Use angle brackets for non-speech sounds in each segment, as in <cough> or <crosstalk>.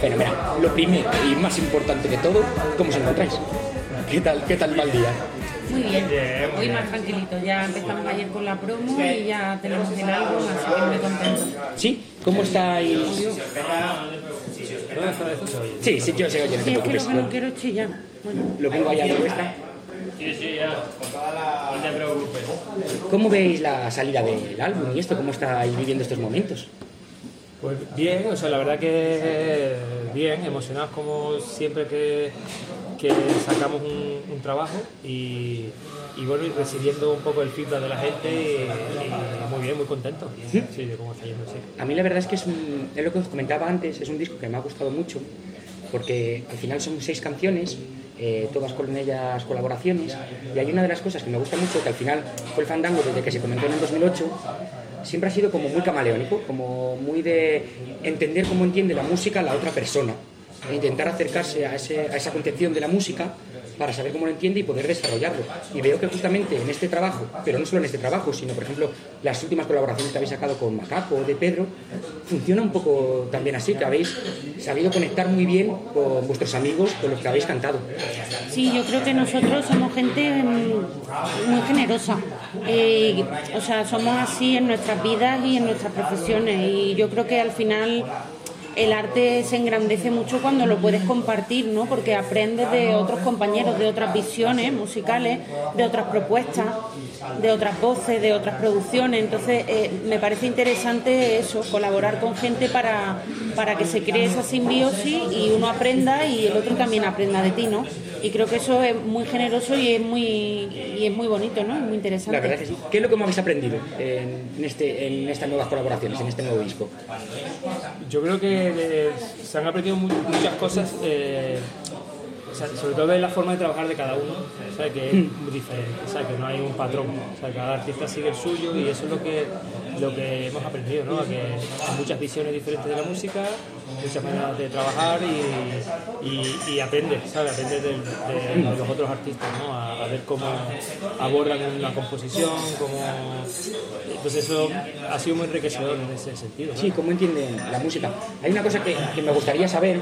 Fenomenal. Lo primero y más importante de todo, ¿cómo os encontráis? ¿Qué tal, qué tal va el día? Muy bien, hoy más tranquilito. Ya empezamos ayer con la promo y ya tenemos el álbum, así que muy contento. ¿Sí? ¿Cómo estáis? Sí, sí, yo sé, oye, no te Sí, es que preocupes. lo que no quiero es chillar. Bueno, Lo pongo allá a la vuestra. Sí, sí, ya. No te preocupes. ¿Cómo veis la salida del álbum y esto? ¿Cómo estáis viviendo estos momentos? Pues bien, o sea, la verdad que bien, emocionados como siempre que, que sacamos un, un trabajo y, y bueno, y recibiendo un poco el feedback de la gente y, y muy bien, muy contento. Sí, de cómo está yendo, sí. A mí la verdad es que es, un, es lo que os comentaba antes, es un disco que me ha gustado mucho, porque al final son seis canciones, eh, todas con ellas colaboraciones, y hay una de las cosas que me gusta mucho, que al final fue el fandango desde que se comentó en el 2008, siempre ha sido como muy camaleónico, como muy de entender cómo entiende la música la otra persona, e intentar acercarse a, ese- a esa concepción de la música para saber cómo lo entiende y poder desarrollarlo. Y veo que justamente en este trabajo, pero no solo en este trabajo, sino por ejemplo las últimas colaboraciones que habéis sacado con Macaco o de Pedro, funciona un poco también así, que habéis sabido conectar muy bien con vuestros amigos, con los que habéis cantado. Sí, yo creo que nosotros somos gente muy generosa. Eh, o sea, somos así en nuestras vidas y en nuestras profesiones. Y yo creo que al final el arte se engrandece mucho cuando lo puedes compartir, ¿no? Porque aprendes de otros compañeros, de otras visiones musicales, de otras propuestas, de otras voces, de otras producciones. Entonces, eh, me parece interesante eso, colaborar con gente para, para que se cree esa simbiosis y uno aprenda y el otro también aprenda de ti, ¿no? Y creo que eso es muy generoso y es muy, y es muy bonito, ¿no? Es muy interesante. La verdad que sí. ¿Qué es lo que más habéis aprendido en, en este, en estas nuevas colaboraciones, en este nuevo disco? Yo creo que eh, se han aprendido mu- muchas cosas, eh, sobre todo de la forma de trabajar de cada uno, o que es diferente, o que no hay un patrón, o sea, cada artista sigue el suyo y eso es lo que, lo que hemos aprendido, ¿no? Que hay muchas visiones diferentes de la música, muchas maneras de trabajar y, y, aprendes, ¿sabes? Aprendes de, los otros artistas, ¿no? A, ver cómo abordan una composición, cómo... Entonces eso ha sido muy enriquecedor en ese sentido. Sí, ¿cómo entienden la música? Hay una cosa que, que me gustaría saber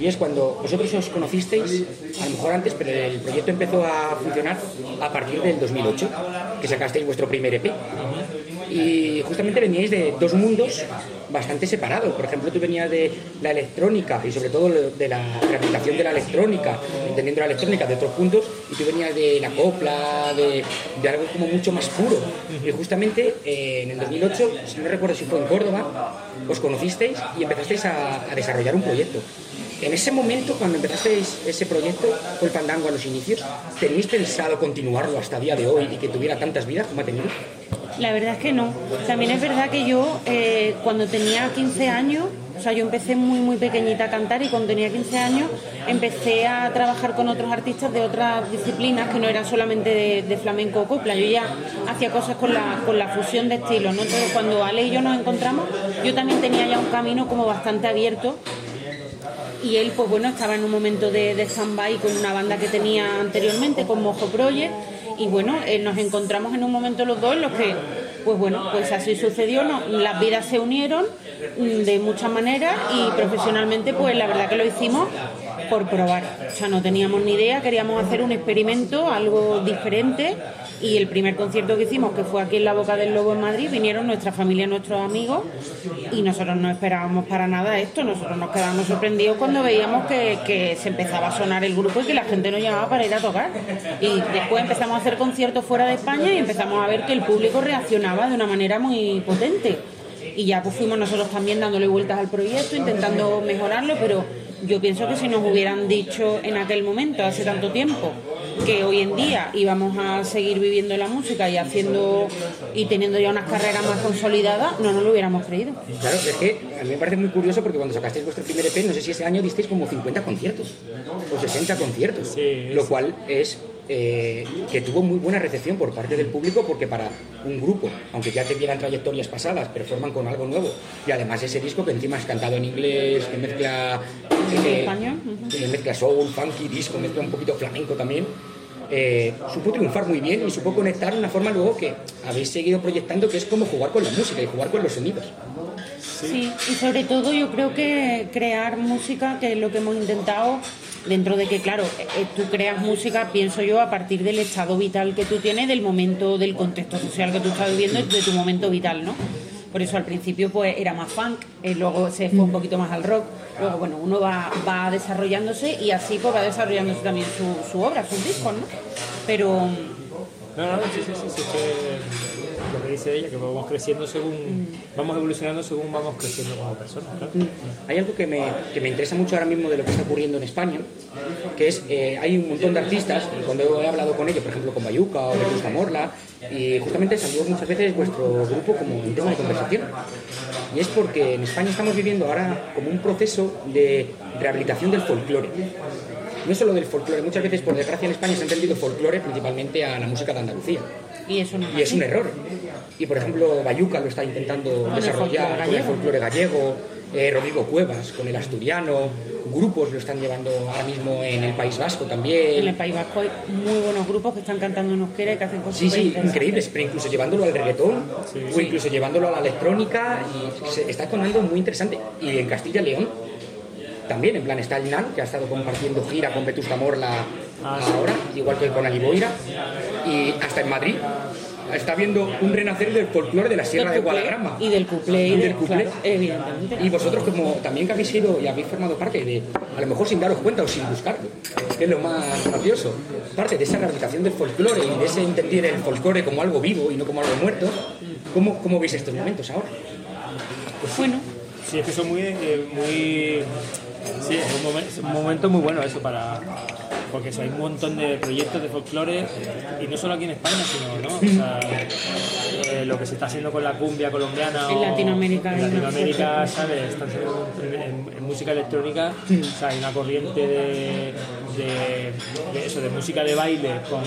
y es cuando vosotros os conocisteis, a lo mejor antes, pero el proyecto empezó a funcionar a partir del 2008, que sacasteis vuestro primer EP. Y justamente veníais de dos mundos bastante separados. Por ejemplo, tú venías de la electrónica y sobre todo de la rehabilitación de la electrónica, entendiendo la electrónica de otros puntos, y tú venías de la copla, de, algo como mucho más puro. Y justamente eh, en el 2008, si no recuerdo si fue en Córdoba, os conocisteis y empezasteis a desarrollar un proyecto. En ese momento, cuando empezasteis ese proyecto, el Fandango a los inicios, ¿tenéis pensado continuarlo hasta el día de hoy y que tuviera tantas vidas como ha tenido? La verdad es que no. También es verdad que yo, eh, cuando tenía 15 años, o sea, yo empecé muy, muy pequeñita a cantar y cuando tenía 15 años empecé a trabajar con otros artistas de otras disciplinas que no eran solamente de, flamenco o copla. Yo ya hacía cosas con la, con la fusión de estilos. Entonces, cuando Ale y yo nos encontramos, yo también tenía ya un camino como bastante abierto y él pues bueno estaba en un momento de, stand-by con una banda que tenía anteriormente con Mojo Project y bueno eh, nos encontramos en un momento los dos en los que pues bueno pues así sucedió ¿no? las vidas se unieron mm, de muchas maneras y profesionalmente pues la verdad que lo hicimos por probar o sea no teníamos ni idea queríamos hacer un experimento algo diferente y el primer concierto que hicimos, que fue aquí en la Boca del Lobo en Madrid, vinieron nuestra familia, nuestros amigos, y nosotros no esperábamos para nada esto. Nosotros nos quedamos sorprendidos cuando veíamos que, que se empezaba a sonar el grupo y que la gente nos llamaba para ir a tocar. Y después empezamos a hacer conciertos fuera de España y empezamos a ver que el público reaccionaba de una manera muy potente. Y ya pues fuimos nosotros también dándole vueltas al proyecto, intentando mejorarlo, pero yo pienso que si nos hubieran dicho en aquel momento, hace tanto tiempo, que hoy en día íbamos a seguir viviendo la música y haciendo y teniendo ya unas carreras más consolidadas, no nos lo hubiéramos creído. Claro, es que a mí me parece muy curioso porque cuando sacasteis vuestro primer EP, no sé si ese año disteis como 50 conciertos o 60 conciertos, Sí, lo cual es eh, que tuvo muy buena recepción por parte del público porque para un grupo, aunque ya tuvieran trayectorias pasadas, pero forman con algo nuevo y además ese disco que encima es cantado en inglés, que mezcla eh, que mezcla soul, funky, disco, mezcla un poquito flamenco también. Eh, supo triunfar muy bien y supo conectar de una forma luego que habéis seguido proyectando que es como jugar con la música y jugar con los sonidos. Sí, y sobre todo yo creo que crear música, que es lo que hemos intentado, dentro de que, claro, eh, tú creas música, pienso yo, a partir del estado vital que tú tienes, del momento, del contexto social que tú estás viviendo, de tu momento vital, ¿no? Por eso al principio pues era más funk, eh, luego se fue un poquito más al rock, luego bueno, uno va, va desarrollándose y así pues va desarrollándose también su, su obra, sus discos, ¿no? Pero No, no, sí, sí, sí, sí, que lo que dice ella, que vamos creciendo según, vamos evolucionando según vamos creciendo como personas, claro. Hay algo que me, que me interesa mucho ahora mismo de lo que está ocurriendo en España, que es, eh, hay un montón de artistas, y cuando he hablado con ellos, por ejemplo con Bayuca o Vetusta Morla, y justamente salió muchas veces vuestro grupo como un tema de conversación. Y es porque en España estamos viviendo ahora como un proceso de rehabilitación del folclore. No solo del folclore, muchas veces por desgracia en España se ha entendido folclore principalmente a la música de Andalucía. y eso no Y es un error. Y por ejemplo, Bayuca lo está intentando el desarrollar folclore con el folclore gallego, eh, Rodrigo Cuevas con el asturiano, grupos lo están llevando ahora mismo en el País Vasco En también. el País Vasco hay muy buenos grupos que están cantando en euskera y que hacen cosas Sí, sí, increíbles, pero incluso llevándolo al reggaetón o incluso llevándolo a la electrónica y se está sonando muy interesante. Y en Castilla y León también, en plan está el Nan, que ha estado compartiendo gira con Vetusta Morla Ah, sí. ahora, igual que con Aliboira, y hasta en Madrid está viendo un renacer del folclore de la Sierra de Guadarrama. Y del cuplé y del cuplé. claro, evidentemente. Y vosotros como también que habéis sido y habéis formado parte de, a lo mejor sin daros cuenta o sin buscarlo, que es lo más gracioso, parte de esa rehabilitación del folclore y de ese entender el folclore como algo vivo y no como algo muerto, ¿cómo, cómo veis estos momentos ahora? Bueno, Sí, es que son muy, eh, muy sí, es un, momen- es un momento muy bueno eso para porque eso, hay un montón de proyectos de folclore y no solo aquí en España, sino ¿no? O sea, eh, lo que se está haciendo con la cumbia colombiana En o- Latinoamérica en Latinoamérica, ¿sabes? En música electrónica, o sea, hay una corriente de, de, de eso, de música de baile con,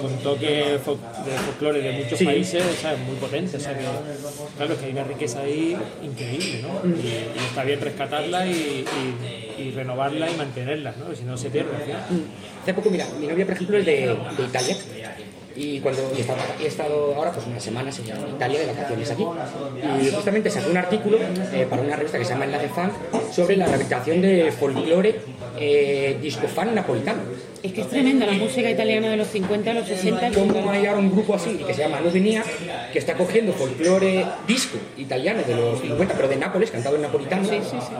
con toque de folclore de muchos Sí. países, ¿sabes? Muy potente, o sea que claro, es que hay una riqueza ahí increíble, ¿no? Y, y está bien rescatarla y, y- y renovarla y mantenerla, ¿no? Si no se pierde final. Hace poco, mira, mi novia, por ejemplo, es de, de Italia. Y cuando y estaba- he estado ahora pues unas semanas en Italia de vacaciones aquí. Y justamente saqué un artículo eh, para una revista que se llama Enlace Fan sobre la rehabilitación de folclore eh, disco fan napolitano. es que es tremenda la música italiana de los 50 a los 60. es Como brutal. hay ahora un grupo así que se llama Venía, que está cogiendo folclore disco italiano de los 50, pero de Nápoles, cantado en napolitano,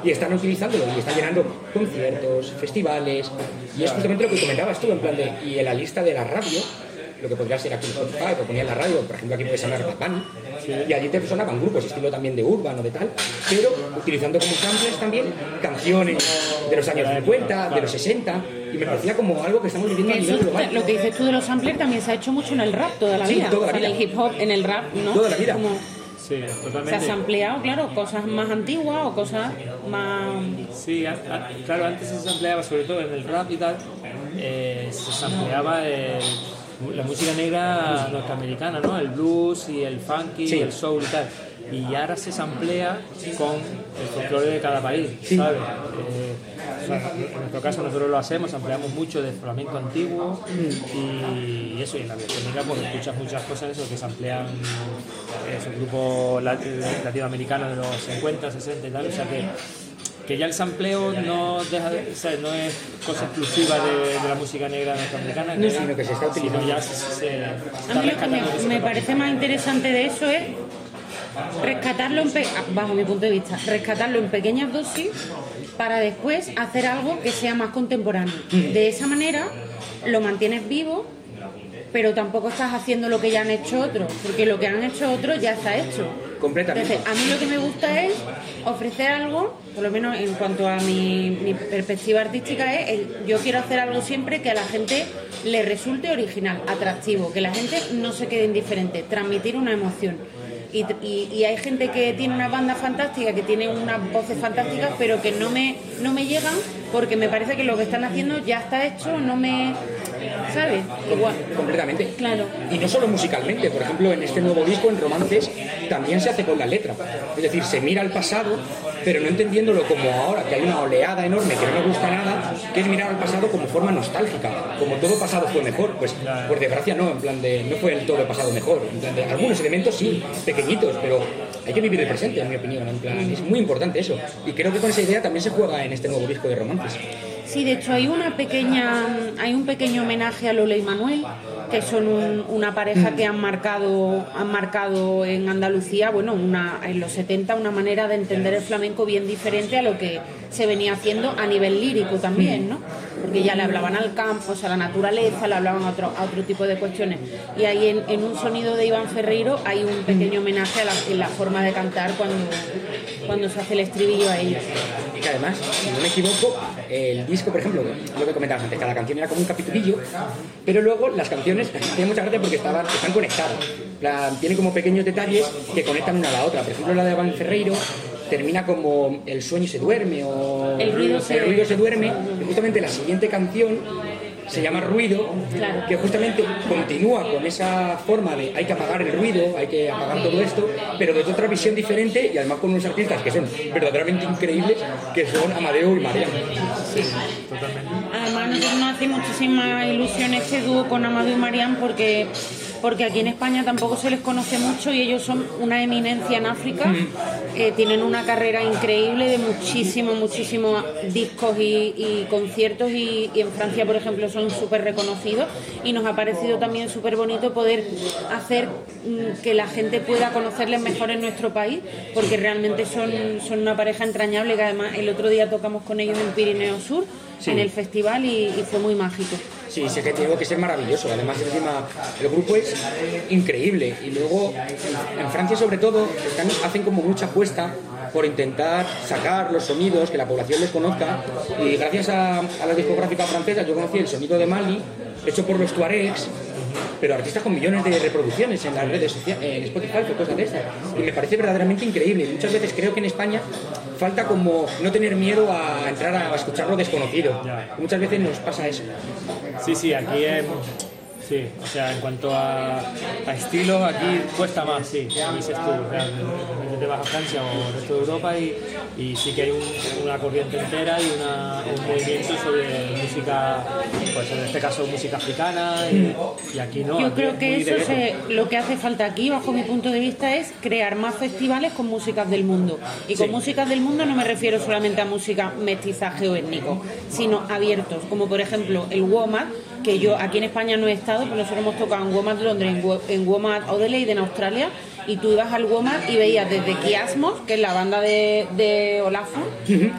y están utilizándolo y están llenando conciertos, festivales, y es justamente lo que comentabas tú, en plan de, y en la lista de la radio, lo que podría ser aquí en Spotify, que ponía en la radio, por ejemplo aquí puede sonar Bad Bunny, y allí te sonaban grupos, estilo también de urban o de tal, pero utilizando como samples también canciones de los años 50, de los 60, y me parecía como algo que estamos viviendo a nivel global. lo que dices tú de los samplers también se ha hecho mucho en el rap toda la Sí, vida. toda la O sea, en vida. el hip hop, en el rap, ¿no? Toda la vida. Como Sí, se ha totalmente. sampleado, claro, cosas más antiguas o cosas más. Sí, a- a- claro, antes se sampleaba, sobre todo en el rap y tal, eh, se sampleaba el- la música negra norteamericana, ¿no? El blues y el funky Sí. y el soul y tal. Y ahora se samplea con el folclore de cada país, ¿sabes? Eh, o sea, en nuestro caso nosotros lo hacemos, ampliamos mucho de flamenco antiguo y eso, y en la electrónica pues escuchas muchas cosas eso que se amplían esos grupos lat- latinoamericanos de los 50, 60 y tal, o sea que, que ya el sampleo no deja de, o sea, no es cosa exclusiva de, de la música negra norteamericana, No, sino que se está utilizando. ya se, se- se A mí lo que me, parece más interesante de eso es rescatarlo, en pe- bajo mi punto de vista, rescatarlo en pequeñas dosis para después hacer algo que sea más contemporáneo. De esa manera lo mantienes vivo, pero tampoco estás haciendo lo que ya han hecho otros, porque lo que han hecho otros ya está hecho. Completamente. A mí lo que me gusta es ofrecer algo, por lo menos en cuanto a mi, mi perspectiva artística, es el- yo quiero hacer algo siempre que a la gente le resulte original, atractivo, que la gente no se quede indiferente, transmitir una emoción. Y, y- y hay gente que tiene una banda fantástica, que tiene unas voces fantásticas, pero que no me, no me llegan porque me parece que lo que están haciendo ya está hecho, no me... ¿Sabes? Completamente. Claro. Y no solo musicalmente, por ejemplo, en este nuevo disco, en Romances, también se hace con la letra. Es decir, se mira al pasado, pero no entendiéndolo como ahora, que hay una oleada enorme que no me gusta nada, que es mirar al pasado como forma nostálgica, como todo pasado fue mejor. Pues, por desgracia, no, en plan de, no fue el todo pasado mejor. En plan de, algunos elementos sí, pequeñitos, pero hay que vivir el presente, en mi opinión. En plan, es muy importante eso. Y creo que con esa idea también se juega en este nuevo disco de romances. Sí, de hecho hay una pequeña, hay un pequeño homenaje a Lola y Manuel, que son un- una pareja que han marcado, han marcado en Andalucía, bueno, una, en los 70 una manera de entender el flamenco bien diferente a lo que se venía haciendo a nivel lírico también, ¿no? Porque ya le hablaban al campo, o sea, a la naturaleza, le hablaban a otro, a otro tipo de cuestiones. Y ahí en, en un sonido de Iván Ferreiro hay un pequeño homenaje a la, en la forma de cantar cuando, cuando se hace el estribillo a ellos. Y que además, si no me equivoco, el disco, por ejemplo, lo que comentabas antes, cada canción era como un capitulillo, pero luego las canciones tienen mucha gracia porque estaban, están conectadas. Tienen como pequeños detalles que conectan una a la otra. Por ejemplo, la de Van Ferreiro termina como el sueño se duerme o El ruido se- el ruido se duerme y justamente la siguiente canción se llama Ruido, Claro. que justamente continúa con esa forma de hay que apagar el ruido, hay que apagar todo esto, pero desde otra visión diferente y además con unos artistas que son verdaderamente increíbles, que son Amadeo y María. Además, nosotros nos hace muchísima ilusión este dúo con Amadou y Marián porque, porque aquí en España tampoco se les conoce mucho y ellos son una eminencia en África. Eh, tienen una carrera increíble de muchísimos, muchísimos discos y, y conciertos y, y en Francia, por ejemplo, son súper reconocidos y nos ha parecido también súper bonito poder hacer mm, que la gente pueda conocerles mejor en nuestro país porque realmente son, son una pareja entrañable que además el otro día tocamos con ellos en Pirineo Sur Sí. en el festival y, y fue muy mágico. Sí, sé que tiene que ser maravilloso. Además, encima, el grupo es increíble. Y luego, en Francia, sobre todo, están- hacen como mucha apuesta por intentar sacar los sonidos, que la población les conozca. Y gracias a, a la discográfica francesa, yo conocí el sonido de Mali, hecho por los Tuaregs, pero artistas con millones de reproducciones en las redes sociales, en Spotify cosas de esas. Y me parece verdaderamente increíble. Y muchas veces creo que en España falta como no tener miedo a entrar a escuchar lo desconocido. Muchas veces nos pasa eso. Sí, sí, aquí es. Sí, o sea, en cuanto a, a estilos, aquí cuesta más, sí, como dices tú. O sea, de- te vas a Francia o el resto de Europa y, y sí que hay un- una corriente entera y una- un movimiento sobre música, pues en este caso música africana y, y aquí no. Yo aquí creo es que eso se- lo que hace falta aquí, bajo mi punto de vista, es crear más festivales con músicas del mundo. Y con Sí. músicas del mundo no me refiero solamente a música mestizaje o étnico, sino abiertos, como por ejemplo el WOMAD, que yo aquí en España no he estado, pero nosotros hemos tocado en WOMAD Londres, en WOMAD Adelaide en Australia, y tú ibas al WOMAD y veías desde Kiasmos, que es la banda de, de Olafur,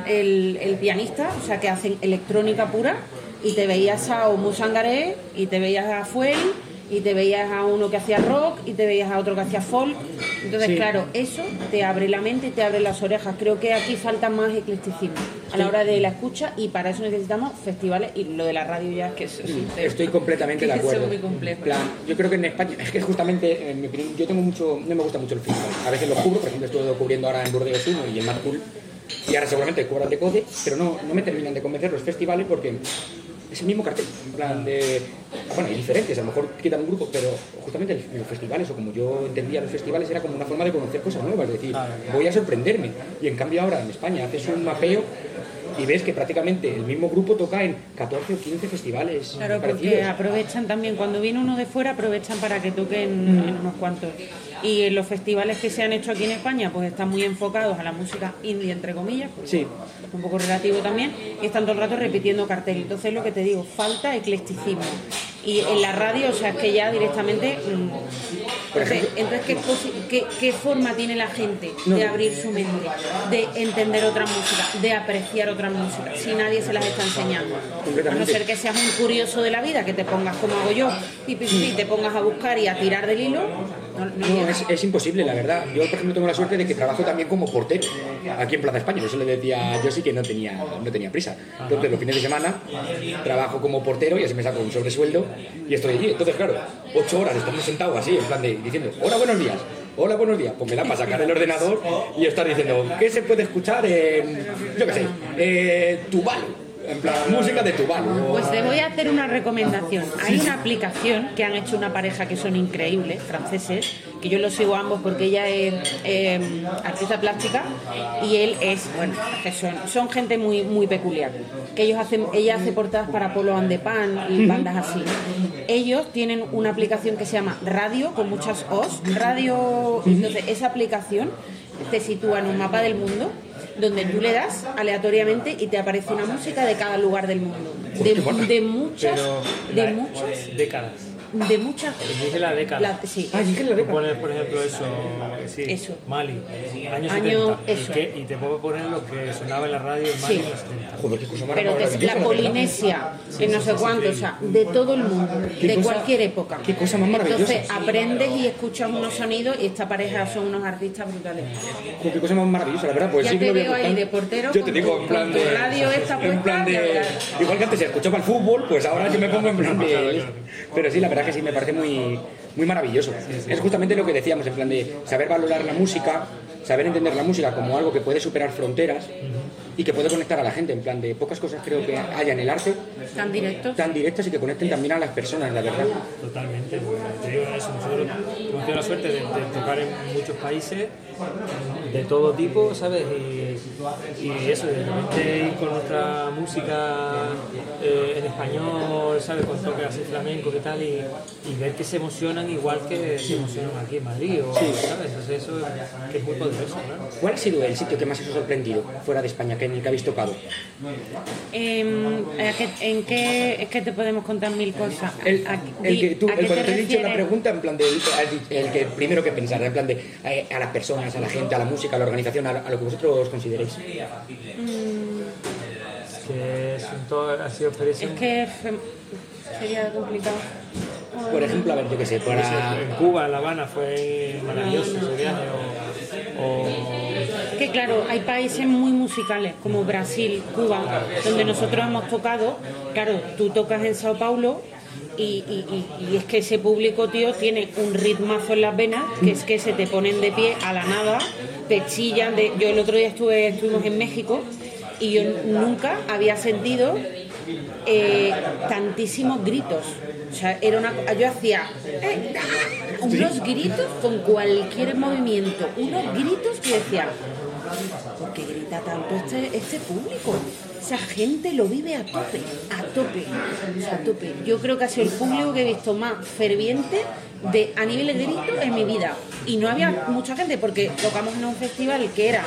el, el pianista, o sea que hacen electrónica pura, y te veías a Omu Sangaré, y te veías a Fuel, y te veías a uno que hacía rock, y te veías a otro que hacía folk. Entonces, Sí. claro, eso te abre la mente y te abre las orejas. Creo que aquí falta más eclecticismo a la hora de la escucha, y para eso necesitamos festivales, y lo de la radio ya es que eso es tema. Estoy completamente de acuerdo. son muy. Plan, yo creo que en España, es que justamente, en mi opinión, yo tengo mucho, no me gusta mucho el fútbol. A veces lo cubro, por ejemplo, estuve cubriendo ahora en Burdeos 1 y en Mad Cool, y ahora seguramente cubran de Code, pero no, no me terminan de convencer los festivales porque es el mismo cartel. En plan de. Bueno, hay diferentes, a lo mejor quitan un grupo, pero justamente los festivales, o como yo entendía los festivales, era como una forma de conocer cosas nuevas, es decir, voy a sorprenderme. Y en cambio ahora en España haces un mapeo y ves que prácticamente el mismo grupo toca en 14 o 15 festivales Claro, porque aprovechan también, cuando viene uno de fuera, aprovechan para que toquen en unos cuantos. Y en los festivales que se han hecho aquí en España, pues están muy enfocados a la música indie, entre comillas, porque Sí. es un poco relativo también, y están todo el rato repitiendo cartel. Entonces, lo que te digo, falta eclecticismo. Y en la radio, o sea, es que ya directamente. mm, entonces, ¿qué, qué, qué forma tiene la gente de abrir su mente, de entender otra música, de apreciar otra música, si nadie se las está enseñando? A no ser que seas un curioso de la vida, que te pongas como hago yo, y, pi, te pongas a buscar y a tirar del hilo, no, es, es imposible, la verdad. Yo, por ejemplo, tengo la suerte de que trabajo también como portero aquí en Plaza España. Eso le decía yo sí que no tenía, no tenía prisa. Entonces, los fines de semana trabajo como portero y así me saco un sobresueldo y estoy allí. Entonces, claro, ocho horas estamos sentados así, en plan de diciendo, hola, buenos días. Hola, buenos días. Pues me da para sacar el ordenador y estar diciendo, ¿qué se puede escuchar en, yo qué sé, eh, Tuvalu? En plan, música de Tuvalu. o- Pues te voy a hacer una recomendación. Hay una aplicación que han hecho una pareja que son increíbles, franceses, que yo lo sigo ambos porque ella es eh, artista plástica y él es, bueno, que son, son gente muy, muy peculiar. Que ellos hacen, ella hace portadas para Polo and the Pan y bandas así. Ellos tienen una aplicación que se llama Radio, con muchas O's. Radio, entonces esa aplicación te sitúa en un mapa del mundo donde tú le das aleatoriamente y te aparece una música de cada lugar del mundo. De, de muchas, de muchas, décadas. De muchas. Dije la década. la- sí. Ah, dije la década. pones, por ejemplo, eso, sí, Eso. Mali, años Año- 70. eso. ¿Y, qué? y te puedo poner lo que sonaba en la radio en Mali Sí. en los 70. Joder, qué cosa más Pero que la. Polinesia, que no sé cuánto, o sea, de todo el mundo, de cosa- cualquier época. qué cosa más maravillosa. Entonces aprendes y escuchas unos sonidos y esta pareja son unos artistas brutales. Joder, qué cosa más maravillosa, la verdad. Pues Ya sí que te veo ahí de portero Yo te digo, en plan de. radio esta En plan puesta, de. Igual que antes escuchaba el fútbol, pues ahora yo me pongo en plan <laughs> de. Pero sí, la verdad que sí, me parece muy, muy maravilloso. Es justamente lo que decíamos, en plan de saber valorar la música, saber entender la música como algo que puede superar fronteras y que puede conectar a la gente. En plan de pocas cosas creo que haya en el arte tan directos. tan directas y que conecten también a las personas, la verdad. Totalmente, porque te digo eso, nosotros hemos tenido la suerte de, de tocar en muchos países de todo tipo, ¿sabes? Y, y eso, de repente ir con nuestra música eh, en español, ¿sabes? Con toques así flamencos y tal, y, y ver que se emocionan igual que se emocionan aquí en Madrid, o, ¿sabes? Entonces eso es, que es muy poderoso, ¿Cuál ha sido el sitio que más os ha sorprendido fuera de España, que en el que habéis tocado? Em, ¿a qué- ¿En qué es que te podemos contar mil cosas? El, ¿A- el di- que tú, el cuando te te he dicho la pregunta, en plan de el que primero que pensar, en plan de eh, a las personas, a la gente, a la música, a la organización, a, a lo que vosotros consideréis. Que son todo, ha sido Es que sería complicado. Por ejemplo, a ver, yo qué sé, para en Cuba, en La Habana, fue maravilloso ese viaje, o- Que claro, hay países muy musicales como Brasil, Cuba, donde nosotros hemos tocado. Claro, tú tocas en Sao Paulo y- y es que ese público, tío, tiene un ritmazo en las venas, que es que se te ponen de pie a la nada, te chillan. De... Yo el otro día estuve, estuvimos en México y yo nunca había sentido eh, tantísimos gritos. O sea, era una, yo hacía eh, unos gritos con cualquier movimiento, unos gritos que decía, ¿por qué grita tanto este, este público? Esa gente lo vive a tope, a tope, a tope. Yo creo que ha sido el público que he visto más ferviente de, a nivel de grito en mi vida. Y no había mucha gente porque tocamos en un festival que era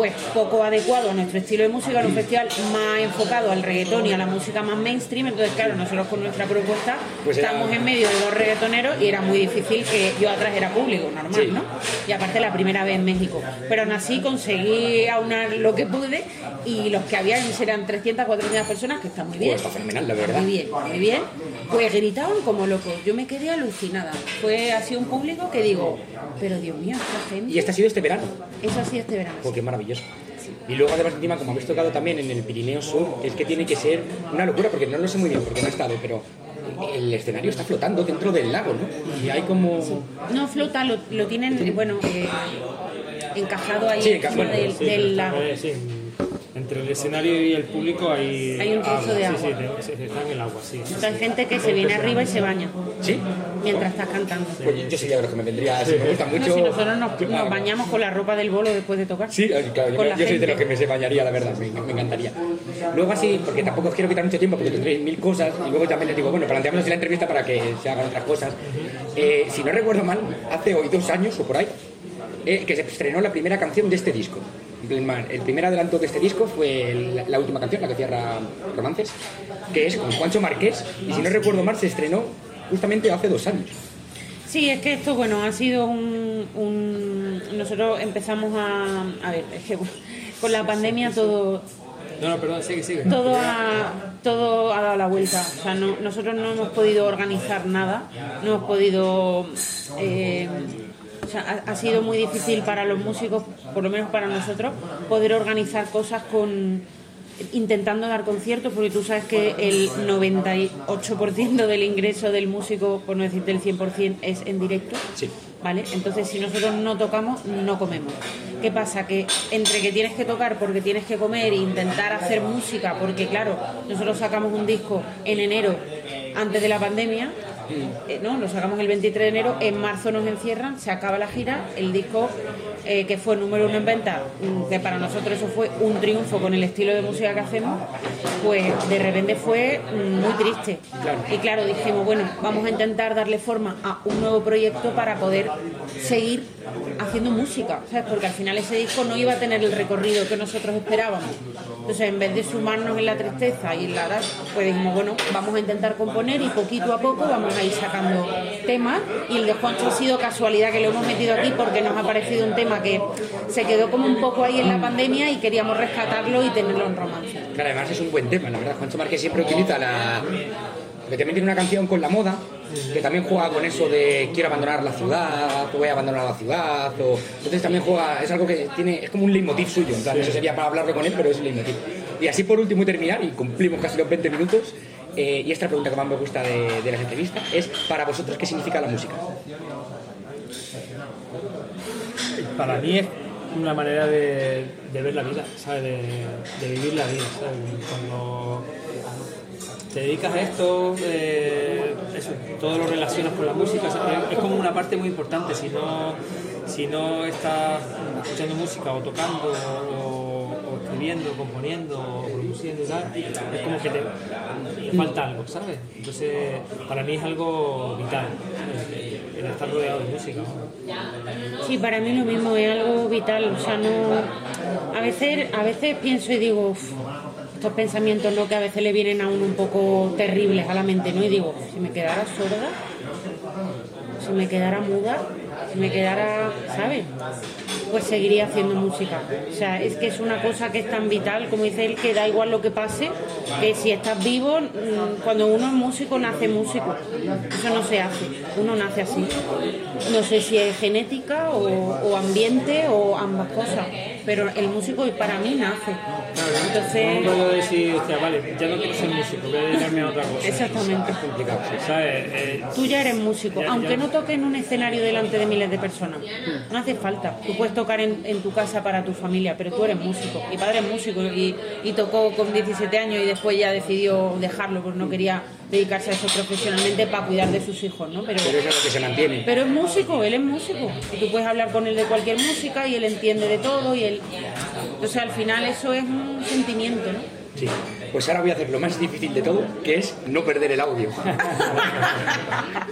pues poco adecuado a nuestro estilo de música, era un festival más enfocado al reggaetón y a la música más mainstream, entonces claro, nosotros con nuestra propuesta Pues era- estamos en medio de dos reggaetoneros y era muy difícil que yo atrajera público, normal, Sí. ¿no? Y aparte la primera vez en México. Pero aún así conseguí aunar lo que pude y los que había eran 300, 400 personas, que está muy bien. Pues está fenomenal, la verdad. Muy bien, muy bien. Pues gritaban como locos. Yo me quedé alucinada. Fue así un público que digo, pero Dios mío, esta gente. Y este ha sido este verano, Eso ha sido este verano. porque es maravilloso. Y luego además encima, como habéis tocado también en el Pirineo Sur, es que tiene que ser una locura, porque no lo sé muy bien, porque no he estado, pero el escenario está flotando dentro del lago, ¿no? Y hay como... No flota, lo, lo tienen, eh, bueno, eh, encajado ahí Sí, encima enca- del, Sí, del lago. sí, entre el escenario y el público hay, Hay un trozo de Sí, sí, agua. te- se- está en el agua, sí. Entonces, hay gente que se viene arriba y se baña ¿Sí? mientras estás cantando. Pues yo sería de los que me vendría, si me gusta No, mucho... si nosotros nos, nos bañamos con la ropa del bolo después de tocar. Sí, claro, yo, yo soy de los que me se bañaría, la verdad, me, me encantaría. Luego así, porque tampoco os quiero quitar mucho tiempo, porque tendréis mil cosas, y luego también les digo, bueno, planteamos así la entrevista para que se hagan otras cosas. Eh, si no recuerdo mal, hace hoy dos años o por ahí, eh, que se estrenó la primera canción de este disco. El primer adelanto de este disco fue el- la última canción, la que cierra Romances, que es con Juancho Marqués, y si no recuerdo mal, se estrenó justamente hace dos años. Sí, es que esto, bueno, ha sido un... un- nosotros empezamos a... A ver, es que bueno, con la pandemia todo, No, no, perdón, sigue, sigue. todo ha, todo ha dado la vuelta. O sea, no- nosotros no hemos podido organizar nada, no hemos podido... eh, sea, ha, ha sido muy difícil para los músicos, por lo menos para nosotros, poder organizar cosas con intentando dar conciertos, porque tú sabes que el 98% del ingreso del músico, por no decirte el 100%, es en directo. Sí. ¿Vale? Entonces, si nosotros no tocamos, no comemos. ¿Qué pasa? Que entre que tienes que tocar porque tienes que comer e intentar hacer música, porque claro, nosotros sacamos un disco en enero antes de la pandemia eh, no, lo sacamos el 23 de enero, en marzo nos encierran, se acaba la gira, el disco eh, que fue número uno en venta, mm, que para nosotros eso fue un triunfo con el estilo de música que hacemos, pues de repente fue mm, muy triste. Y claro, dijimos, bueno, vamos a intentar darle forma a un nuevo proyecto para poder seguir haciendo música, ¿sabes? Porque al final ese disco no iba a tener el recorrido que nosotros esperábamos. Entonces, en vez de sumarnos en la tristeza y en la edad, pues dijimos, bueno, vamos a intentar componer y poquito a poco vamos a ir sacando temas. Y el de Juancho ha sido casualidad que lo hemos metido aquí porque nos ha parecido un tema que se quedó como un poco ahí en la pandemia y queríamos rescatarlo y tenerlo en romance. Claro, además es un buen tema, la verdad. Juancho Márquez siempre utiliza la. Porque también tiene una canción con la moda, que también juega con eso de quiero abandonar la ciudad, o voy a abandonar la ciudad, o... entonces también juega, es algo que tiene, es como un leitmotiv suyo, en plan, eso sería para hablarlo con él, pero es un leitmotiv. Y así por último y terminar, y cumplimos casi los 20 minutos, eh, y esta pregunta que más me gusta de, de las entrevistas es, para vosotros, ¿qué significa la música? Para mí es una manera de, de ver la vida, ¿sabes? De, de vivir la vida, ¿sabes? Cuando te dedicas a esto, eh, eso, todo lo relacionas con la música, es como una parte muy importante. Si no, si no estás escuchando música o tocando o, escribiendo, componiendo o produciendo es como que te, falta algo, ¿sabes? Entonces, para mí es algo vital el, estar rodeado de música. Sí, para mí lo mismo es algo vital, o sea, no... A veces, a veces pienso y digo, "Uf, estos pensamientos ¿no? que a veces le vienen a uno un poco terribles a la mente, ¿no? Y digo, si me quedara sorda, si me quedara muda, si me quedara, ¿sabes? Pues seguiría haciendo música. O sea, es que es una cosa que es tan vital, como dice él, que da igual lo que pase, que si estás vivo, mm, cuando uno es músico, nace músico. Eso no se hace, uno nace así. No sé si es genética o, o ambiente o ambas cosas, pero el músico para mí nace. Entonces, No puedo decir, hostia, vale, ya no quiero ser músico, voy a dedicarme a otra cosa. exactamente. ¿Sabes? Eh, Tú ya eres músico, Ya, ya. aunque no toques en un escenario delante de miles de personas. No hace falta. Tú puedes tocar en, en tu casa para tu familia, pero tú eres músico. Mi padre es músico y, y tocó con 17 años y después ya decidió dejarlo porque no quería dedicarse a eso profesionalmente para cuidar de sus hijos, ¿no? Pero, Pero eso es lo que se mantiene. pero es músico, él es músico. Y tú puedes hablar con él de cualquier música y él entiende de todo y él... Entonces al final eso es un sentimiento, ¿no? Sí. Pues ahora voy a hacer lo más difícil de todo, que es no perder el audio. <laughs>